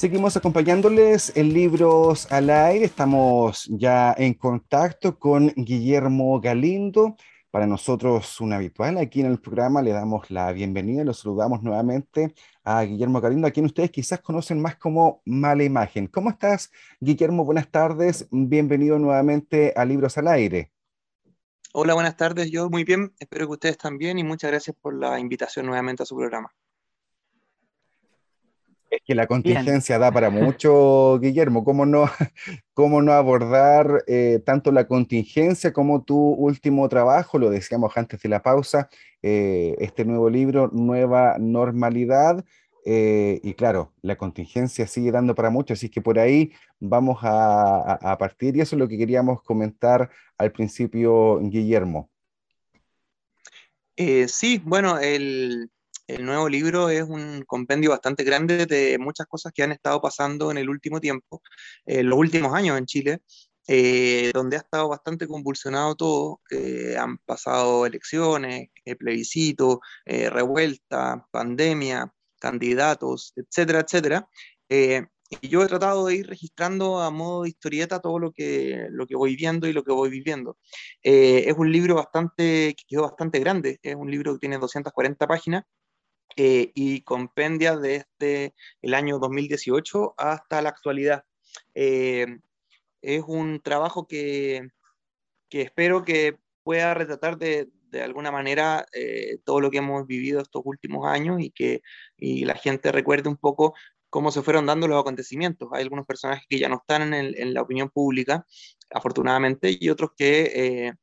Seguimos acompañándoles en Libros al Aire. Estamos ya en contacto con Guillermo Galindo. Para nosotros un habitual aquí en el programa. Le damos la bienvenida y lo saludamos nuevamente a Guillermo Galindo, a quien ustedes quizás conocen más como Mala Imagen. ¿Cómo estás, Guillermo? Buenas tardes. Bienvenido nuevamente a Libros al Aire. Hola, buenas tardes. Yo muy bien. Espero que ustedes también y muchas gracias por la invitación nuevamente a su programa. Es que la contingencia da para mucho, Guillermo. ¿Cómo no, cómo no abordar eh, tanto la contingencia como tu último trabajo? Lo decíamos antes de la pausa, eh, este nuevo libro, Nueva Normalidad. Eh, y claro, la contingencia sigue dando para mucho, así que por ahí vamos a partir. Y eso es lo que queríamos comentar al principio, Guillermo. sí, bueno, el, el nuevo libro es un compendio bastante grande de muchas cosas que han estado pasando en el último tiempo, en los últimos años en Chile, eh, donde ha estado bastante convulsionado todo. han pasado elecciones, eh, plebiscito, eh, revuelta, pandemia, candidatos, etcétera, etcétera. y yo he tratado de ir registrando a modo de historieta todo lo que, lo que voy viendo y lo que voy viviendo. es un libro bastante, que quedó bastante grande, es un libro que tiene 240 páginas eh, y compendia desde el año 2018 hasta la actualidad. Eh, es un trabajo que, que, espero que pueda retratar de, de alguna manera eh, todo lo que hemos vivido estos últimos años y que y la gente recuerde un poco cómo se fueron dando los acontecimientos. Hay algunos personajes que ya no están en, en la opinión pública, afortunadamente, y otros que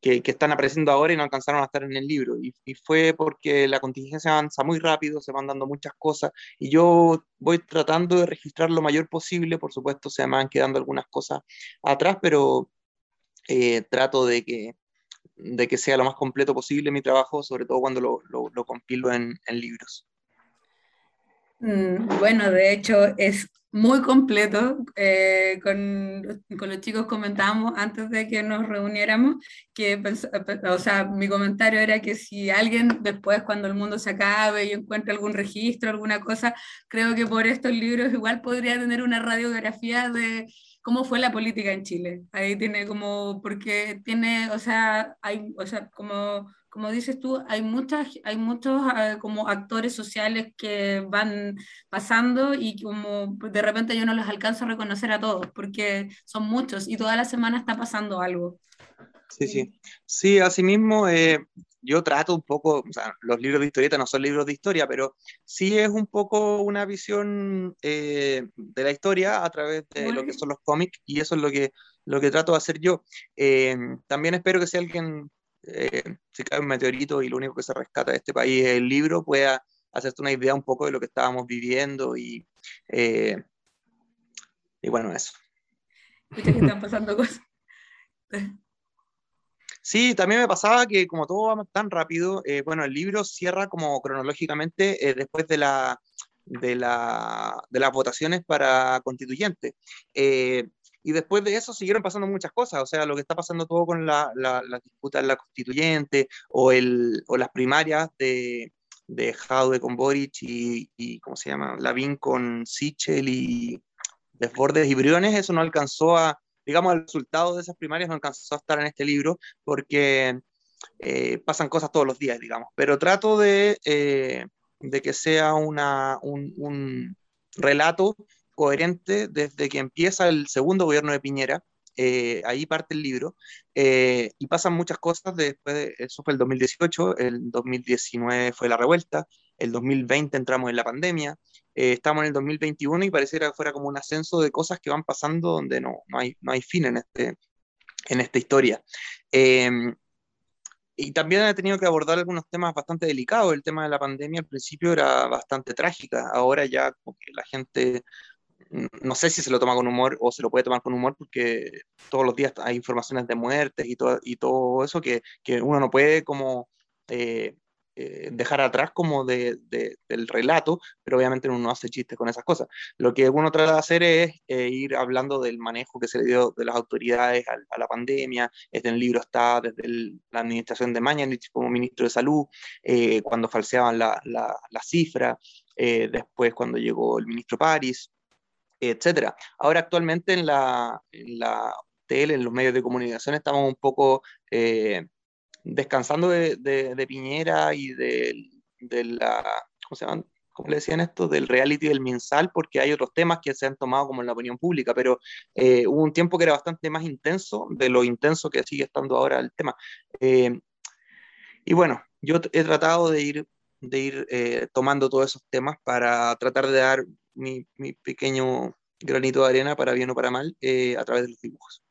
que, están apareciendo ahora y no alcanzaron a estar en el libro. Y, fue porque la contingencia avanza muy rápido, se van dando muchas cosas y yo voy tratando de registrar lo mayor posible. Por supuesto, se me van quedando algunas cosas atrás, pero eh, trato de que, de que sea lo más completo posible mi trabajo, sobre todo cuando lo, lo, compilo en, en libros. Mm, bueno, de hecho es muy completo. Eh, con, con, los chicos comentábamos antes de que nos reuniéramos que, o sea, mi comentario era que si alguien después, cuando el mundo se acabe y encuentre algún registro, alguna cosa, creo que por estos libros igual podría tener una radiografía de cómo fue la política en Chile. Ahí tiene como, porque tiene, o sea, hay, o sea, como como dices tú, hay, muchas, hay muchos ah, como actores sociales que van pasando y como de repente yo no los alcanzo a reconocer a todos, porque son muchos y toda la semana está pasando algo. Sí, sí. Sí, asimismo, eh, yo trato un poco, o sea, los libros de historieta no son libros de historia, pero sí es un poco una visión eh, de la historia a través de lo que son los cómics y eso es lo que, lo que trato de hacer yo. Eh, también espero que si alguien eh, si cae un meteorito y lo único que se rescata de este país es el libro, pueda hacerte una idea un poco de lo que estábamos viviendo y, eh, y bueno, eso. que están pasando cosas. Sí, también me pasaba que como todo va tan rápido, eh, bueno, el libro cierra como cronológicamente después de la, de, la, de las votaciones para constituyente. Y después de eso siguieron pasando muchas cosas, o sea, lo que está pasando todo con la, la, la disputa en la constituyente o, el, o las primarias de, de Jaude con Boric y, y, ¿cómo se llama? Lavín con Sichel y Desbordes y Briones, eso no alcanzó a, digamos, el resultado de esas primarias no alcanzó a estar en este libro porque eh, pasan cosas todos los días, digamos. Pero trato de, eh, de que sea una, un, un relato coherente desde que empieza el segundo gobierno de Piñera, eh, ahí parte el libro, eh, y pasan muchas cosas después, de, eso fue el 2018, el 2019 fue la revuelta, el 2020 entramos en la pandemia, eh, estamos en el 2021 y pareciera que fuera como un ascenso de cosas que van pasando donde no, no, hay, no hay fin en, este, en esta historia. Em, y también he tenido que abordar algunos temas bastante delicados. El tema de la pandemia al principio era bastante trágica, ahora ya como la gente no sé si se lo toma con humor o se lo puede tomar con humor porque todos los días hay informaciones de muertes y todo, y todo eso que, que uno no puede como eh, eh, dejar atrás como de, del relato, pero obviamente uno no hace chistes con esas cosas. Lo que uno trata de hacer es eh, ir hablando del manejo que se le dio de las autoridades a, la pandemia. Este en el libro está desde la administración de Mañanich como ministro de Salud, eh, cuando falseaban la, la, la cifra, después cuando llegó el ministro París, etcétera. Ahora actualmente en la, en la tele, en los medios de comunicación, estamos un poco descansando de, Piñera y de, la, ¿cómo se llaman? ¿Cómo le decían esto? Del reality del mensal, porque hay otros temas que se han tomado como en la opinión pública, pero eh, hubo un tiempo que era bastante más intenso de lo intenso que sigue estando ahora el tema. Eh, y bueno, yo he tratado de ir, de ir eh, tomando todos esos temas para tratar de dar mi, mi pequeño granito de arena, para bien o para mal, a través de los dibujos.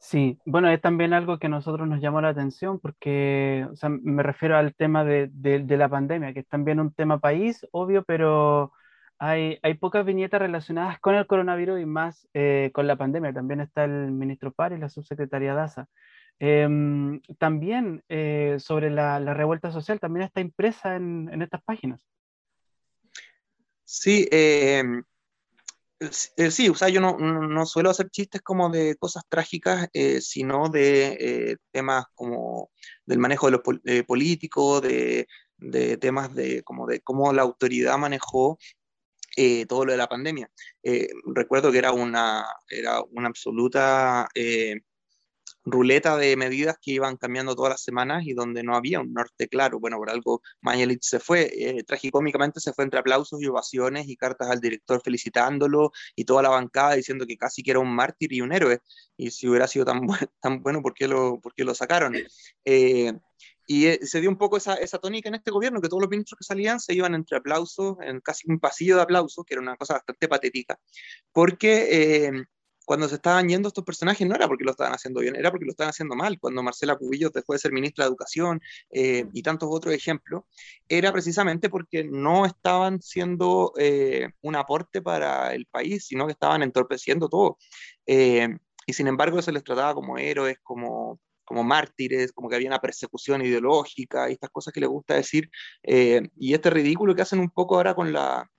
Sí, bueno, es también algo que a nosotros nos llamó la atención porque, o sea, me refiero al tema de, de, la pandemia, que es también un tema país, obvio, pero hay, hay pocas viñetas relacionadas con el coronavirus y más eh, con la pandemia. También está el ministro Pari la subsecretaria Daza. Em, también eh, sobre la, la, revuelta social, también está impresa en, en estas páginas. Sí, eh, eh, sí, o sea, yo no, no, suelo hacer chistes como de cosas trágicas, eh, sino de eh, temas como del manejo de los políticos, de, de, temas de, como de cómo la autoridad manejó todo lo de la pandemia. recuerdo que era una, era una absoluta ruleta de medidas que iban cambiando todas las semanas y donde no había un norte claro. Bueno, por algo Mañalich se fue, eh, tragicómicamente se fue entre aplausos y ovaciones y cartas al director felicitándolo y toda la bancada diciendo que casi que era un mártir y un héroe. Y si hubiera sido tan, tan bueno, ¿por qué lo, por qué lo sacaron? Eh, y eh, se dio un poco esa, esa, tónica en este gobierno, que todos los ministros que salían se iban entre aplausos, en casi un pasillo de aplausos, que era una cosa bastante patética, porque cuando se estaban yendo estos personajes no era porque lo estaban haciendo bien, era porque lo estaban haciendo mal. Cuando Marcela Cubillos dejó de ser ministra de Educación eh, y tantos otros ejemplos, era precisamente porque no estaban siendo eh, un aporte para el país, sino que estaban entorpeciendo todo. Eh, y sin embargo se les trataba como héroes, como, como mártires, como que había una persecución ideológica y estas cosas que les gusta decir. y este ridículo que hacen un poco ahora con la,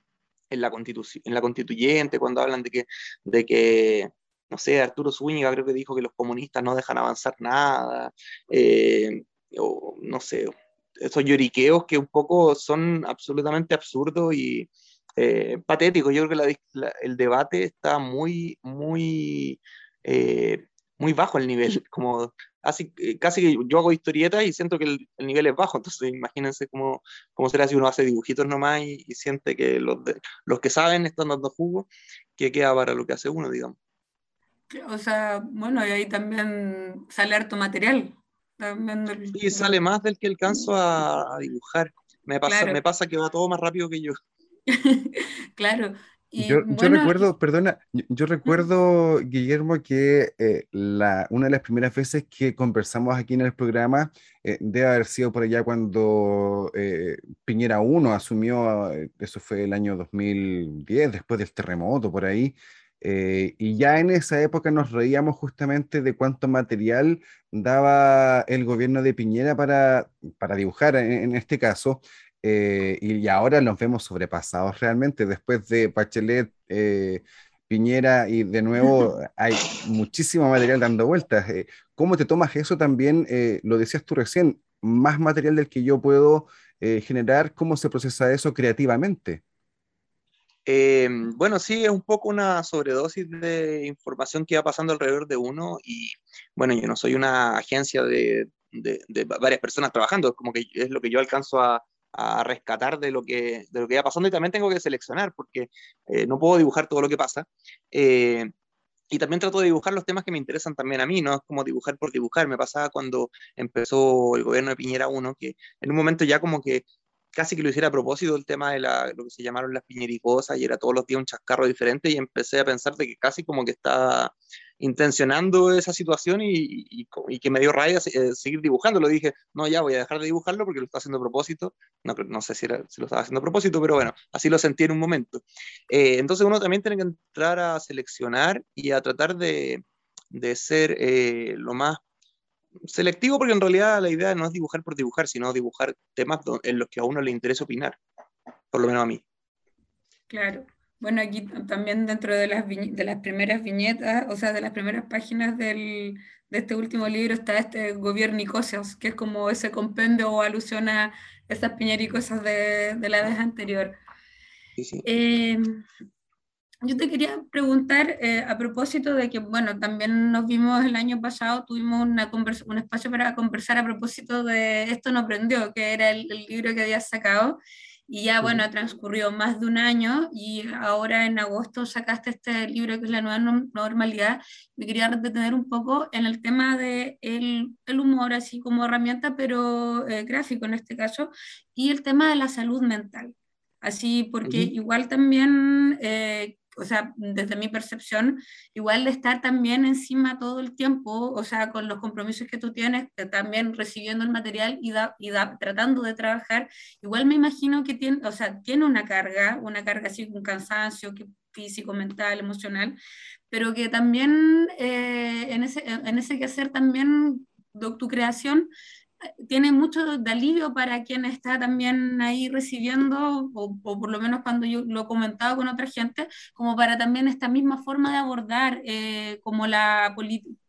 en la, en la constituyente, cuando hablan de que, de que no sé, Arturo Zúñiga creo que dijo que los comunistas no dejan avanzar nada, eh, o no sé, esos lloriqueos que un poco son absolutamente absurdos y eh, patéticos. Yo creo que el debate está muy, muy, eh, muy bajo el nivel, como casi, casi que yo hago historietas y siento que el, nivel es bajo, entonces imagínense cómo, cómo será si uno hace dibujitos nomás y, siente que los, los que saben están dando jugo, que queda para lo que hace uno, digamos. O sea, bueno, y ahí también sale harto material. Sí, sale más del que alcanzo a, dibujar. Me pasa, me pasa que va todo más rápido que yo. claro. Yo, recuerdo, perdona, yo, recuerdo, Guillermo, que eh, la, una de las primeras veces que conversamos aquí en el programa eh, debe haber sido por allá cuando eh, Piñera 1 asumió, eso fue el año 2010, después del terremoto, por ahí. Eh, y ya en esa época nos reíamos justamente de cuánto material daba el gobierno de Piñera para, para dibujar en, este caso, eh, y, ahora nos vemos sobrepasados realmente. Después de Bachelet, eh, Piñera y de nuevo hay muchísimo material dando vueltas. ¿Cómo te tomas eso también? lo decías tú recién, más material del que yo puedo generar, ¿cómo se procesa eso creativamente? Eh, bueno, sí, es un poco una sobredosis de información que va pasando alrededor de uno y bueno, yo no soy una agencia de, de, varias personas trabajando, es como que es lo que yo alcanzo a, a, rescatar de lo, que, de lo que va pasando y también tengo que seleccionar porque eh, no puedo dibujar todo lo que pasa. Eh, y también trato de dibujar los temas que me interesan también a mí, no es como dibujar por dibujar. Me pasaba cuando empezó el gobierno de Piñera 1, que en un momento ya como que casi que lo hiciera a propósito el tema de la, lo que se llamaron las piñericosas y era todos los días un chascarro diferente y empecé a pensar de que casi como que estaba intencionando esa situación y, que me dio raya eh, seguir dibujando. Lo dije, no, ya voy a dejar de dibujarlo porque lo está haciendo a propósito. No, no sé si, lo estaba haciendo a propósito, pero bueno, así lo sentí en un momento. Eh, entonces uno también tiene que entrar a seleccionar y a tratar de, de ser eh, lo más selectivo, porque en realidad la idea no es dibujar por dibujar, sino dibujar temas en los que a uno le interesa opinar, por lo menos a mí. Claro. Bueno, aquí también dentro de las, de las primeras viñetas, o sea, de las primeras páginas del, de este último libro está este Gobiernicosas, que es como ese compendio o alusión a esas piñericosas de, de la vez anterior. Eh, yo te quería preguntar eh, a propósito de que, bueno, también nos vimos el año pasado, tuvimos una un espacio para conversar a propósito de Esto no prendió, que era el, el libro que habías sacado. Y ya, bueno, ha transcurrido más de un año y ahora en agosto sacaste este libro que es La Nueva Normalidad. Me quería detener un poco en el tema del de el humor, así como herramienta, pero eh, gráfico en este caso, y el tema de la salud mental. Así, porque igual también eh, o sea, desde mi percepción, igual de estar también encima todo el tiempo, o sea, con los compromisos que tú tienes, también recibiendo el material y, tratando de trabajar, igual me imagino que tiene, o sea, tiene una carga, una carga así, un cansancio que, físico, mental, emocional, pero que también eh, en, ese, en ese quehacer también tu creación tiene mucho de alivio para quien está también ahí recibiendo, o, por lo menos cuando yo lo he comentado con otra gente, como para también esta misma forma de abordar eh, como, la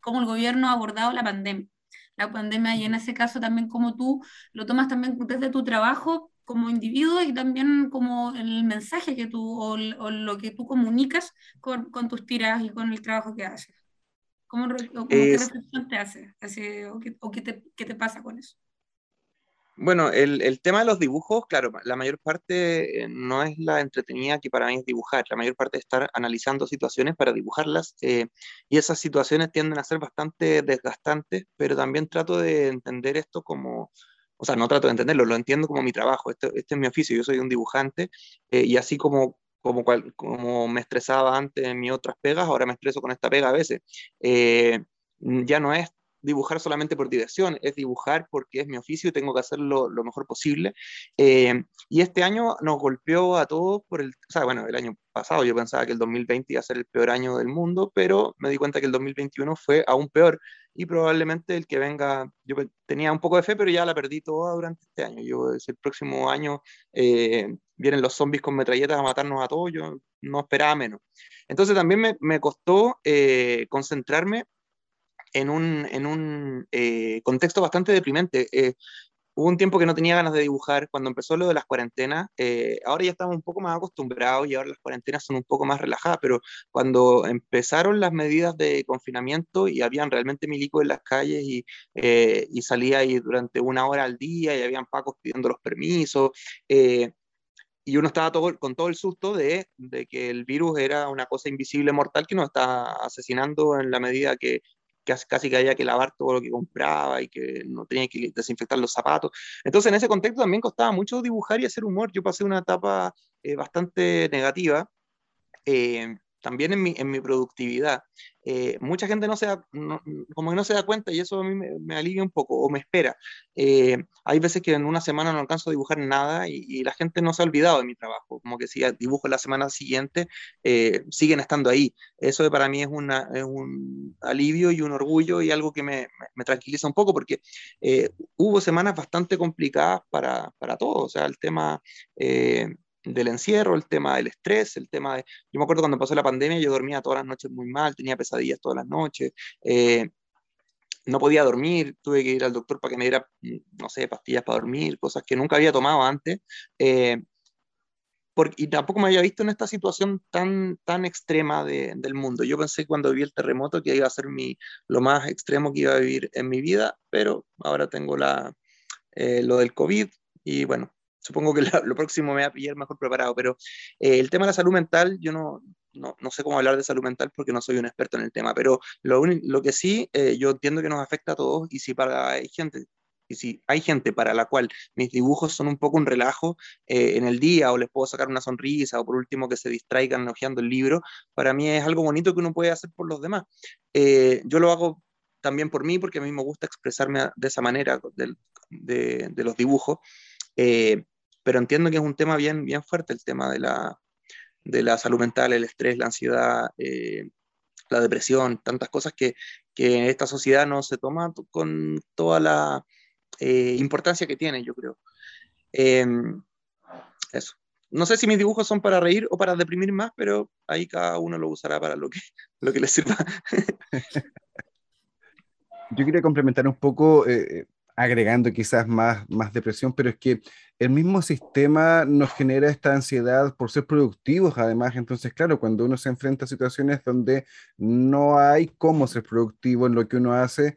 como el gobierno ha abordado la pandemia. La pandemia y en ese caso también como tú lo tomas también desde tu trabajo como individuo y también como el mensaje que tú o, lo que tú comunicas con, con tus tiras y con el trabajo que haces. ¿Cómo, ¿Qué reflexión te hace? ¿O, qué, te, qué, te, pasa con eso? Bueno, el, el, tema de los dibujos, claro, la mayor parte eh, no es la entretenida que para mí es dibujar, la mayor parte es estar analizando situaciones para dibujarlas eh, y esas situaciones tienden a ser bastante desgastantes, pero también trato de entender esto como, o sea, no trato de entenderlo, lo entiendo como mi trabajo, este, este es mi oficio, yo soy un dibujante eh, y así como como, como me estresaba antes en mis otras pegas, ahora me estreso con esta pega a veces. Eh, ya no es dibujar solamente por diversión, es dibujar porque es mi oficio y tengo que hacerlo lo mejor posible. Eh, y este año nos golpeó a todos por el, o sea, bueno, el año pasado yo pensaba que el 2020 iba a ser el peor año del mundo, pero me di cuenta que el 2021 fue aún peor y probablemente el que venga, yo tenía un poco de fe, pero ya la perdí toda durante este año. Yo, el próximo año eh, vienen los zombies con metralletas a matarnos a todos, yo no esperaba menos. Entonces también me, me costó eh, concentrarme en un, en un eh, contexto bastante deprimente. Eh, hubo un tiempo que no tenía ganas de dibujar cuando empezó lo de las cuarentenas. Eh, ahora ya estamos un poco más acostumbrados y ahora las cuarentenas son un poco más relajadas, pero cuando empezaron las medidas de confinamiento y habían realmente milicos en las calles y, y salía ahí durante una hora al día y habían pacos pidiendo los permisos. Y uno estaba todo, con todo el susto de, de, que el virus era una cosa invisible, mortal, que nos está asesinando en la medida que casi que había que lavar todo lo que compraba y que no tenía que desinfectar los zapatos. Entonces, en ese contexto también costaba mucho dibujar y hacer humor. Yo pasé una etapa eh, bastante negativa. Eh, también en mi, en mi productividad. Eh, mucha gente no se da, como que no se da cuenta y eso a mí me, alivia un poco o me espera. Eh, hay veces que en una semana no alcanzo a dibujar nada y, la gente no se ha olvidado de mi trabajo, como que si dibujo la semana siguiente, eh, siguen estando ahí. Eso para mí es, una, es, un alivio y un orgullo y algo que me, me tranquiliza un poco porque hubo semanas bastante complicadas para, para todos, o sea, el tema del encierro, el tema del estrés, el tema de... Yo me acuerdo cuando pasó la pandemia, yo dormía todas las noches muy mal, tenía pesadillas todas las noches, eh, no podía dormir, tuve que ir al doctor para que me diera, mm, no sé, pastillas para dormir, cosas que nunca había tomado antes. Eh, porque, y tampoco me había visto en esta situación tan, tan extrema del mundo. Yo pensé cuando vi el terremoto que iba a ser mi, lo más extremo que iba a vivir en mi vida, pero ahora tengo la, eh, lo del COVID y bueno, supongo que lo, próximo me va a pillar mejor preparado, pero eh, el tema de la salud mental, yo no, no, no, sé cómo hablar de salud mental porque no soy un experto en el tema, pero lo, lo que sí, eh, yo entiendo que nos afecta a todos y si para hay gente Y si hay gente para la cual mis dibujos son un poco un relajo eh, en el día o les puedo sacar una sonrisa o por último que se distraigan hojeando el libro, para mí es algo bonito que uno puede hacer por los demás. Eh, yo lo hago también por mí porque a mí me gusta expresarme de esa manera de, de, los dibujos, eh, pero entiendo que es un tema bien, bien fuerte el tema de la, de la salud mental, el estrés, la ansiedad, la depresión, tantas cosas que, que esta sociedad no se toma con toda la eh, importancia que tiene, yo creo. Em, eso. No sé si mis dibujos son para reír o para deprimir más, pero ahí cada uno lo usará para lo que, lo que le sirva. Yo quería complementar un poco, eh, eh, agregando quizás más, más depresión, pero es que el mismo sistema nos genera esta ansiedad por ser productivos, además, entonces, claro, cuando uno se enfrenta a situaciones donde no hay cómo ser productivo en lo que uno hace,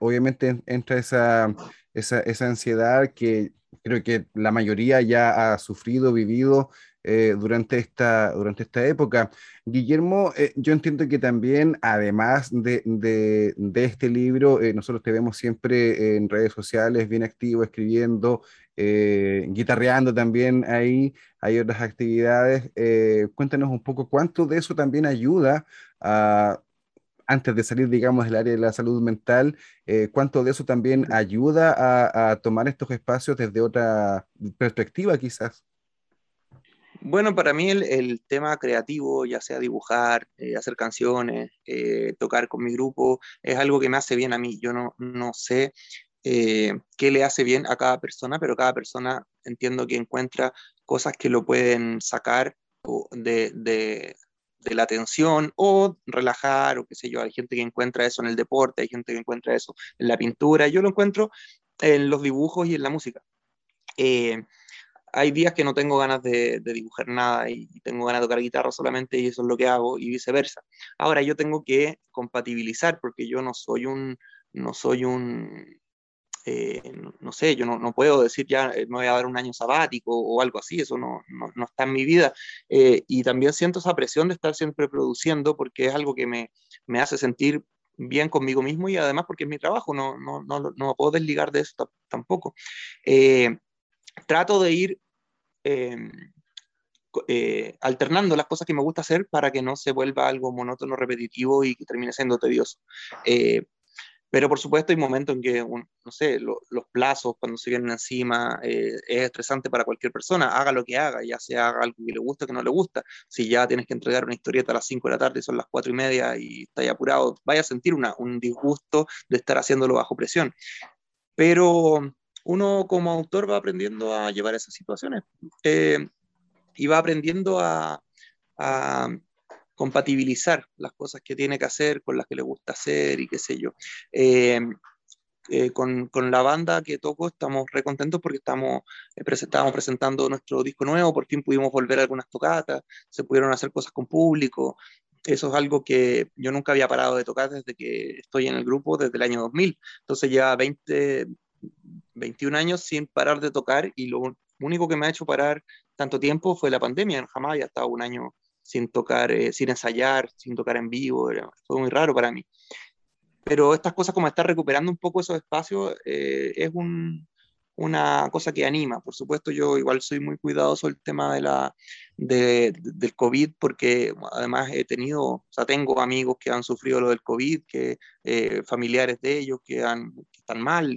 obviamente entra esa esa, esa ansiedad que creo que la mayoría ya ha sufrido, vivido eh, durante, esta, durante esta época. Guillermo, eh, yo entiendo que también, además de, de, este libro, eh, nosotros te vemos siempre en redes sociales, bien activo, escribiendo, guitarreando también ahí, hay otras actividades. cuéntanos un poco cuánto de eso también ayuda a antes de salir, digamos, del área de la salud mental, eh, cuánto de eso también ayuda a, tomar estos espacios desde otra perspectiva, quizás. Bueno, para mí el, tema creativo, ya sea dibujar, eh, hacer canciones, eh, tocar con mi grupo, es algo que me hace bien a mí. Yo no, no sé qué le hace bien a cada persona, pero cada persona entiendo que encuentra cosas que lo pueden sacar de, de, de la atención o relajar o qué sé yo, hay gente que encuentra eso en el deporte, hay gente que encuentra eso en la pintura, yo lo encuentro en los dibujos y en la música. Eh, hay días que no tengo ganas de, dibujar nada y tengo ganas de tocar guitarra solamente y eso es lo que hago y viceversa. Ahora yo tengo que compatibilizar porque yo no soy un, no soy un, eh, no, sé, yo no, puedo decir ya eh, me voy a dar un año sabático o algo así, eso no, no está en mi vida. Eh, y también siento esa presión de estar siempre produciendo porque es algo que me, me hace sentir bien conmigo mismo y además porque es mi trabajo, no, no, no, no me puedo desligar de eso tampoco. Trato de ir em, alternando las cosas que me gusta hacer para que no se vuelva algo monótono, repetitivo y que termine siendo tedioso. Pero por supuesto hay momentos en que, no sé, los plazos cuando se vienen encima eh, es estresante para cualquier persona, haga lo que haga, ya sea haga algo que le guste o que no le gusta. Si ya tienes que entregar una historieta a las 5 de la tarde y son las 4 y media y estás apurado, vaya a sentir un disgusto de estar haciéndolo bajo presión. Pero uno como autor va aprendiendo a llevar esas situaciones eh, y va aprendiendo a, a compatibilizar las cosas que tiene que hacer con las que le gusta hacer y qué sé yo. Eh, eh, con, la banda que toco estamos re contentos porque estamos, eh, presentando nuestro disco nuevo, por fin pudimos volver a algunas tocatas, se pudieron hacer cosas con público. Eso es algo que yo nunca había parado de tocar desde que estoy en el grupo, desde el año 2000. Entonces ya 20, 21 años sin parar de tocar y lo único que me ha hecho parar tanto tiempo fue la pandemia. Jamás había estado un año sin tocar, eh, sin ensayar, sin tocar en vivo, fue muy raro para mí. Pero estas cosas como estar recuperando un poco esos espacios eh, es un, una cosa que anima. Por supuesto, yo igual soy muy cuidadoso del tema de la, de, del COVID porque además he tenido, o sea, tengo amigos que han sufrido lo del COVID, que eh, familiares de ellos que, han, están mal.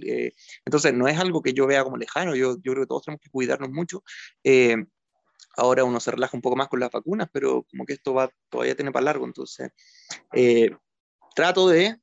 entonces, no es algo que yo vea como lejano, yo, yo creo que todos tenemos que cuidarnos mucho. Ahora uno se relaja un poco más con las vacunas, pero como que esto va todavía tiene para largo, entonces eh, trato de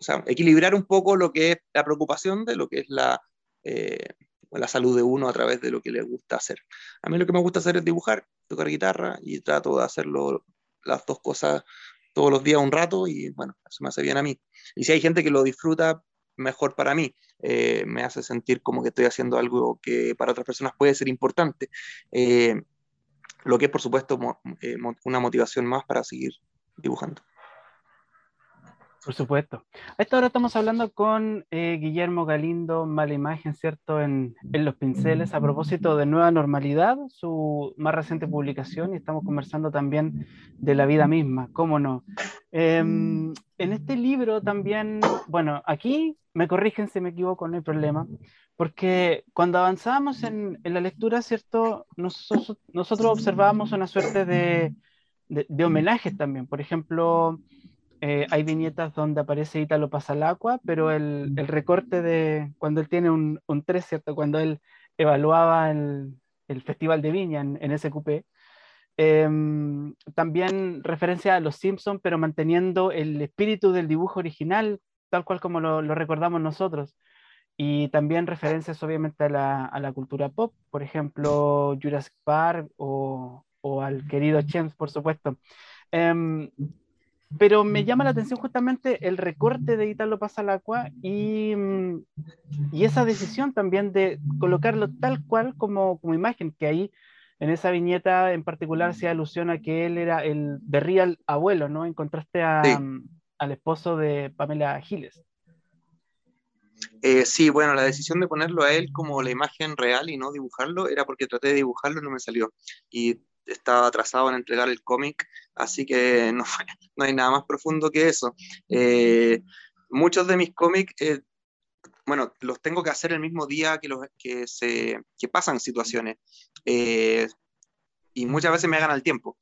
eh, equilibrar un poco lo que es la preocupación de lo que es la, eh, la salud de uno a través de lo que le gusta hacer. A mí lo que me gusta hacer es dibujar, tocar guitarra y trato de hacerlo las dos cosas todos los días un rato y bueno, eso me hace bien a mí. Y si hay gente que lo disfruta, mejor para mí. Eh, me hace sentir como que estoy haciendo algo que para otras personas puede ser importante. Eh, lo que es, por supuesto, eh, una motivación más para seguir dibujando. Por supuesto. A esta estamos hablando con Guillermo Galindo, Mala Imagen, ¿cierto? En, Los Pinceles, a propósito de Nueva Normalidad, su más reciente publicación, y estamos conversando también de la vida misma, cómo no. Em, en este libro también, bueno, aquí me corrigen si me equivoco, no hay problema, porque cuando avanzábamos en, la lectura, ¿cierto? Nosotros, nosotros observábamos una suerte de, de, homenajes también. Por ejemplo, eh, hay viñetas donde aparece Ítalo Pasalacqua, pero el, recorte de cuando él tiene un, un 3, ¿cierto? Cuando él evaluaba el, Festival de Viña en, en. Em, también referencia a los Simpsons, pero manteniendo el espíritu del dibujo original, tal cual como lo, recordamos nosotros. Y también referencias obviamente a la, cultura pop, por ejemplo, Jurassic Park o, o al querido James, por supuesto. Em, pero me llama la atención justamente el recorte de Italo Pasalacqua y, mm, y esa decisión también de colocarlo tal cual como, como imagen, que ahí en esa viñeta en particular se alusión a que él era el de real abuelo, ¿no? En contraste a, mm, al esposo de Pamela Giles. Eh, sí, bueno, la decisión de ponerlo a él como la imagen real y no dibujarlo era porque traté de dibujarlo y no me salió. Y estaba atrasado en entregar el cómic, así que no, no, hay nada más profundo que eso. Eh, muchos de mis cómics, eh, bueno, los tengo que hacer el mismo día que, los, que, se, que pasan situaciones. Eh, y muchas veces me hagan el tiempo.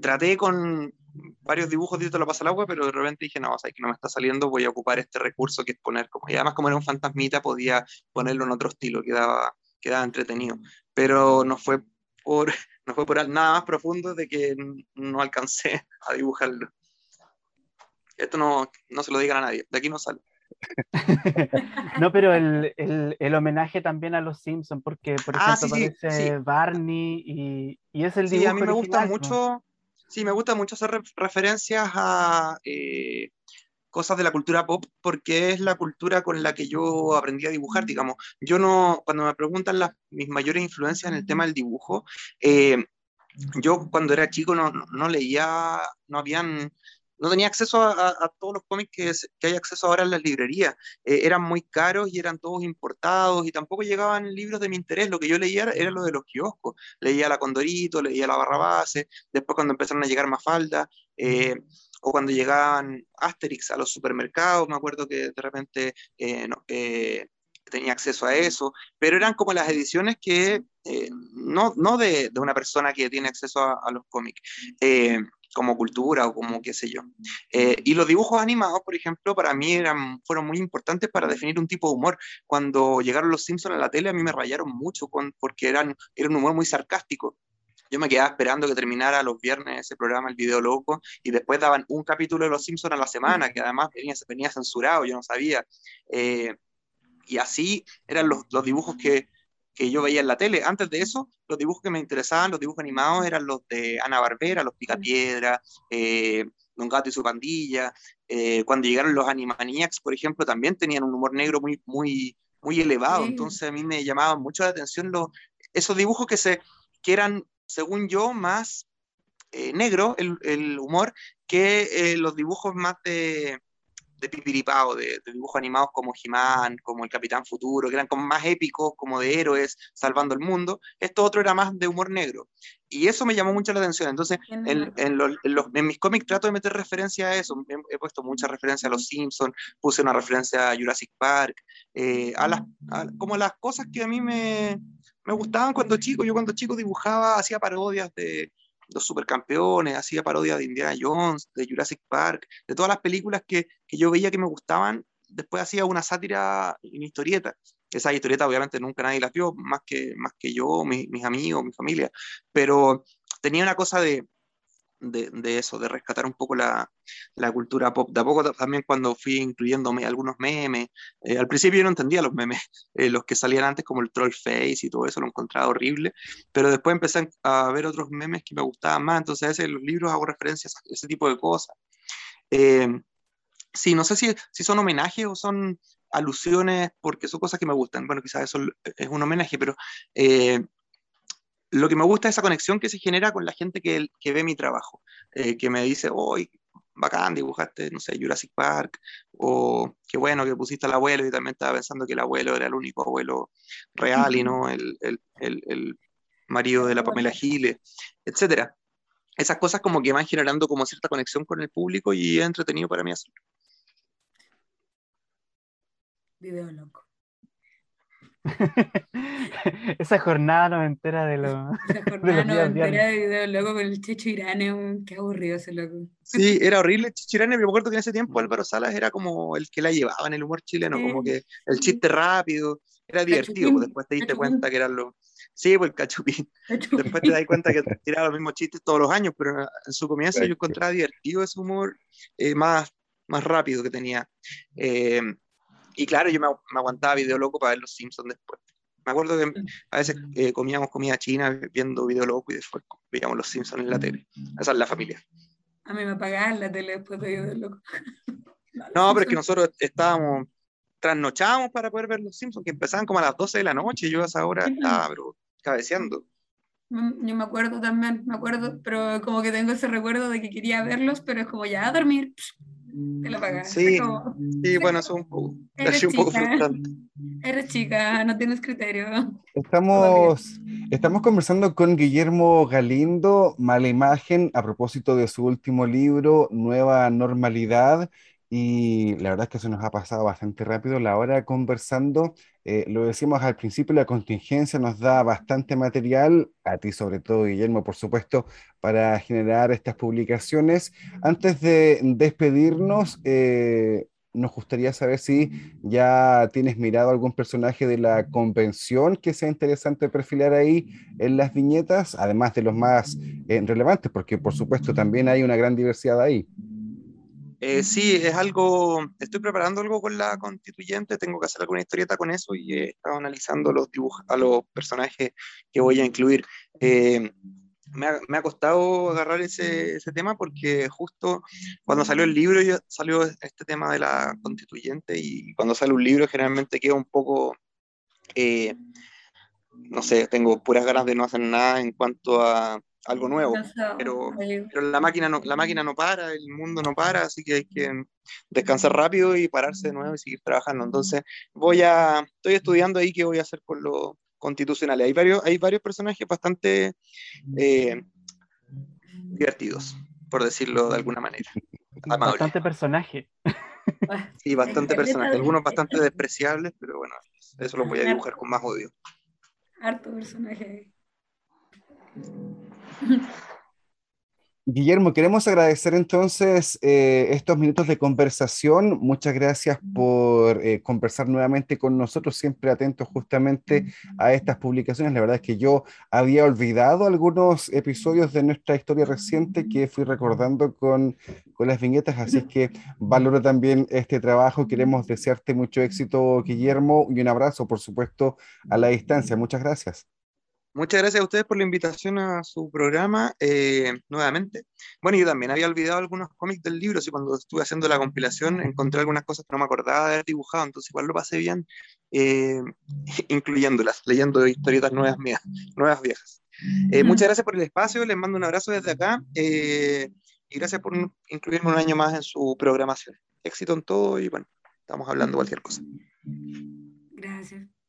traté con varios dibujos de lo pasa al agua, pero de repente dije, no, o sea, que no me está saliendo, voy a ocupar este recurso que es poner como, y además como era un fantasmita, podía ponerlo en otro estilo, quedaba, quedaba entretenido. Pero no fue por, no fue por nada más profundo de que no alcancé a dibujarlo. Esto no, no se lo digan a nadie, de aquí no sale. no, pero el, el, el, homenaje también a los Simpsons, porque por ah, ejemplo aparece Barney y, y, es el dibujo. Sí, a mí me gusta mucho, sí, me gusta mucho hacer referencias a eh, cosas de la cultura pop porque es la cultura con la que yo aprendí a dibujar, digamos. Yo no, cuando me preguntan las, mis mayores influencias en el tema del dibujo, eh, yo cuando era chico no, no, leía, no habían, no tenía acceso a, todos los cómics que, que, hay acceso ahora en las librerías. Eh, eran muy caros y eran todos importados y tampoco llegaban libros de mi interés. Lo que yo leía era, lo de los kioscos. Leía la Condorito, leía la Barrabase, después cuando empezaron a llegar más faldas. Eh, o cuando llegaban Asterix a los supermercados, me acuerdo que de repente eh, eh, tenía acceso a eso, pero eran como las ediciones que eh, no, no de, de, una persona que tiene acceso a, los cómics. como cultura o como qué sé yo. y los dibujos animados, por ejemplo, para mí eran, fueron muy importantes para definir un tipo de humor. Cuando llegaron los Simpsons a la tele, a mí me rayaron mucho con, porque eran, era un humor muy sarcástico yo me quedaba esperando que terminara los viernes ese programa, el video loco, y después daban un capítulo de Los Simpsons a la semana, que además venía, venía censurado, yo no sabía. Eh, y así eran los, los dibujos que, que, yo veía en la tele. Antes de eso, los dibujos que me interesaban, los dibujos animados, eran los de Ana Barbera, los Picapiedra, eh, Don Gato y su pandilla. Eh, cuando llegaron los Animaniacs, por ejemplo, también tenían un humor negro muy, muy, muy elevado. Entonces a mí me llamaban mucho la atención los, esos dibujos que, se, que eran según yo, más eh, negro el, humor que eh, los dibujos más de, de pipiripao, de, dibujos animados como he como el Capitán Futuro, que eran como más épicos, como de héroes salvando el mundo. Esto otro era más de humor negro. Y eso me llamó mucho la atención. Entonces, en, en, mis cómics trato de meter referencia a eso. He, puesto mucha referencia a Los Simpsons, puse una referencia a Jurassic Park, eh, a las, como las cosas que a mí me, me gustaban cuando chico. Yo cuando chico dibujaba, hacía parodias de los supercampeones, hacía parodias de Indiana Jones, de Jurassic Park, de todas las películas que, que yo veía que me gustaban. Después hacía una sátira en historieta. Esa historieta obviamente nunca nadie la vio, más que, más que yo, mis amigos, mi familia. Pero tenía una cosa de, de, eso, de rescatar un poco la, la, cultura pop. De a poco también cuando fui incluyéndome algunos memes, eh, al principio yo no entendía los memes, eh, los que salían antes como el troll face y todo eso lo encontraba horrible, pero después empecé a ver otros memes que me gustaban más, entonces a veces en los libros hago referencias a ese tipo de cosas. Eh, sí, no sé si, si son homenajes o son alusiones porque son cosas que me gustan. Bueno, quizás eso es un homenaje, pero lo que me gusta es esa conexión que se genera con la gente que, que ve mi trabajo, eh, que me dice, hoy bacán, dibujaste, no sé, Jurassic Park, o qué bueno que pusiste al abuelo, y también estaba pensando que el abuelo era el único abuelo real y no el, el, el, marido de la Pamela Giles, etc. esas cosas como que van generando como cierta conexión con el público y es entretenido para mí hacerlo. Video loco. Esa jornada no entera de lo. Esa jornada no entera de video loco con el Checho Irane, qué aburrido ese loco. Sí, era horrible Checho Irane, pero me acuerdo que en ese tiempo Álvaro Salas era como el que la llevaba en el humor chileno, como que el chiste rápido, era divertido, pues después te diste cuenta que eran los. Sí, pues el cachupín. Después te das cuenta que tiraba los mismos chistes todos los años, pero en su comienzo yo encontraba divertido ese humor eh, más, más rápido que tenía. Eh, y claro, yo me, me, aguantaba video loco para ver los Simpsons después. Me acuerdo que a veces eh, comíamos comida china viendo video loco y después veíamos los Simpsons en la tele. Esa es la familia. A mí me apagaban la tele después de video loco. no, pero es que nosotros estábamos, trasnochábamos para poder ver los Simpsons, que empezaban como a las 12 de la noche y yo a esa hora estaba pero, cabeceando. Yo me acuerdo también, me acuerdo, pero como que tengo ese recuerdo de que quería verlos, pero es como ya a dormir. Te lo pagas. Sí, sí, bueno, eso un poco, eres un poco chica, frustrante. Eres chica, no tienes criterio. Estamos, estamos conversando con Guillermo Galindo, Mala Imagen, a propósito de su último libro, Nueva Normalidad. Y la verdad es que se nos ha pasado bastante rápido la hora conversando. Eh, lo decimos al principio, la contingencia nos da bastante material, a ti sobre todo, Guillermo, por supuesto, para generar estas publicaciones. Antes de despedirnos, eh, nos gustaría saber si ya tienes mirado algún personaje de la convención que sea interesante perfilar ahí en las viñetas, además de los más eh, relevantes, porque por supuesto también hay una gran diversidad ahí. Eh, sí, es algo, estoy preparando algo con la constituyente, tengo que hacer alguna historieta con eso y he estado analizando los dibujos, a los personajes que voy a incluir. Eh, me, ha, me, ha, costado agarrar ese, ese, tema porque justo cuando salió el libro ya salió este tema de la constituyente y cuando sale un libro generalmente queda un poco, eh, no sé, tengo puras ganas de no hacer nada en cuanto a algo nuevo, pero, pero, la, máquina no, la máquina no para, el mundo no para, así que hay que descansar rápido y pararse de nuevo y seguir trabajando. Entonces, voy a, estoy estudiando ahí qué voy a hacer con lo constitucional. Hay varios, hay varios personajes bastante eh, divertidos, por decirlo de alguna manera. Amable. Bastante personaje. Sí, bastante personaje. Algunos bastante despreciables, pero bueno, eso lo voy a dibujar con más odio. Harto personaje. Guillermo, queremos agradecer entonces eh, estos minutos de conversación. Muchas gracias por eh, conversar nuevamente con nosotros, siempre atentos justamente a estas publicaciones. La verdad es que yo había olvidado algunos episodios de nuestra historia reciente que fui recordando con, con las viñetas, así que valoro también este trabajo. Queremos desearte mucho éxito, Guillermo, y un abrazo, por supuesto, a la distancia. Muchas gracias. Muchas gracias a ustedes por la invitación a su programa eh, nuevamente. Bueno, yo también había olvidado algunos cómics del libro, así cuando estuve haciendo la compilación encontré algunas cosas que no me acordaba de haber dibujado, entonces igual lo pasé bien eh, incluyéndolas, leyendo historietas nuevas mías, nuevas viejas. Eh, muchas gracias por el espacio, les mando un abrazo desde acá y gracias por incluirme un año más en su programación. Éxito en todo y bueno, estamos hablando cualquier cosa. Gracias.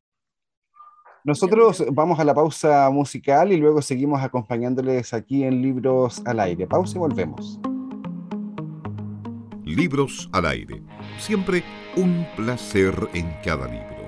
Nosotros vamos a la pausa musical y luego seguimos acompañándoles aquí en Libros al Aire. Pausa y volvemos. Libros al Aire. Siempre un placer en cada libro.